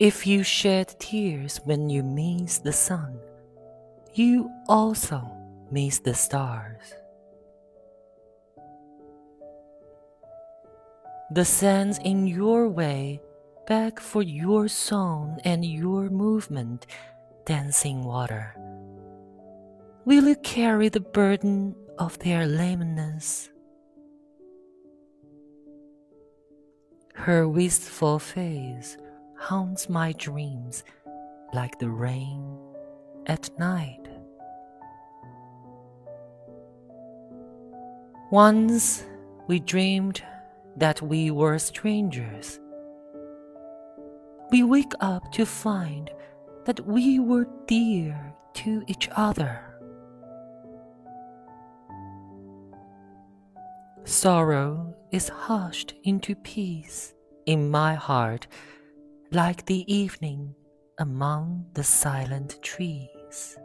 If you shed tears when you miss the sun, you also miss the stars. The sands in your way beg for your song and your movement, dancing water. Will you carry the burden of their lameness? Her wistful face haunts my dreams like the rain at night. Once we dreamed that we were strangers. We wake up to find that we were dear to each other. Sorrow is hushed into peace in my heart like the evening among the silent trees.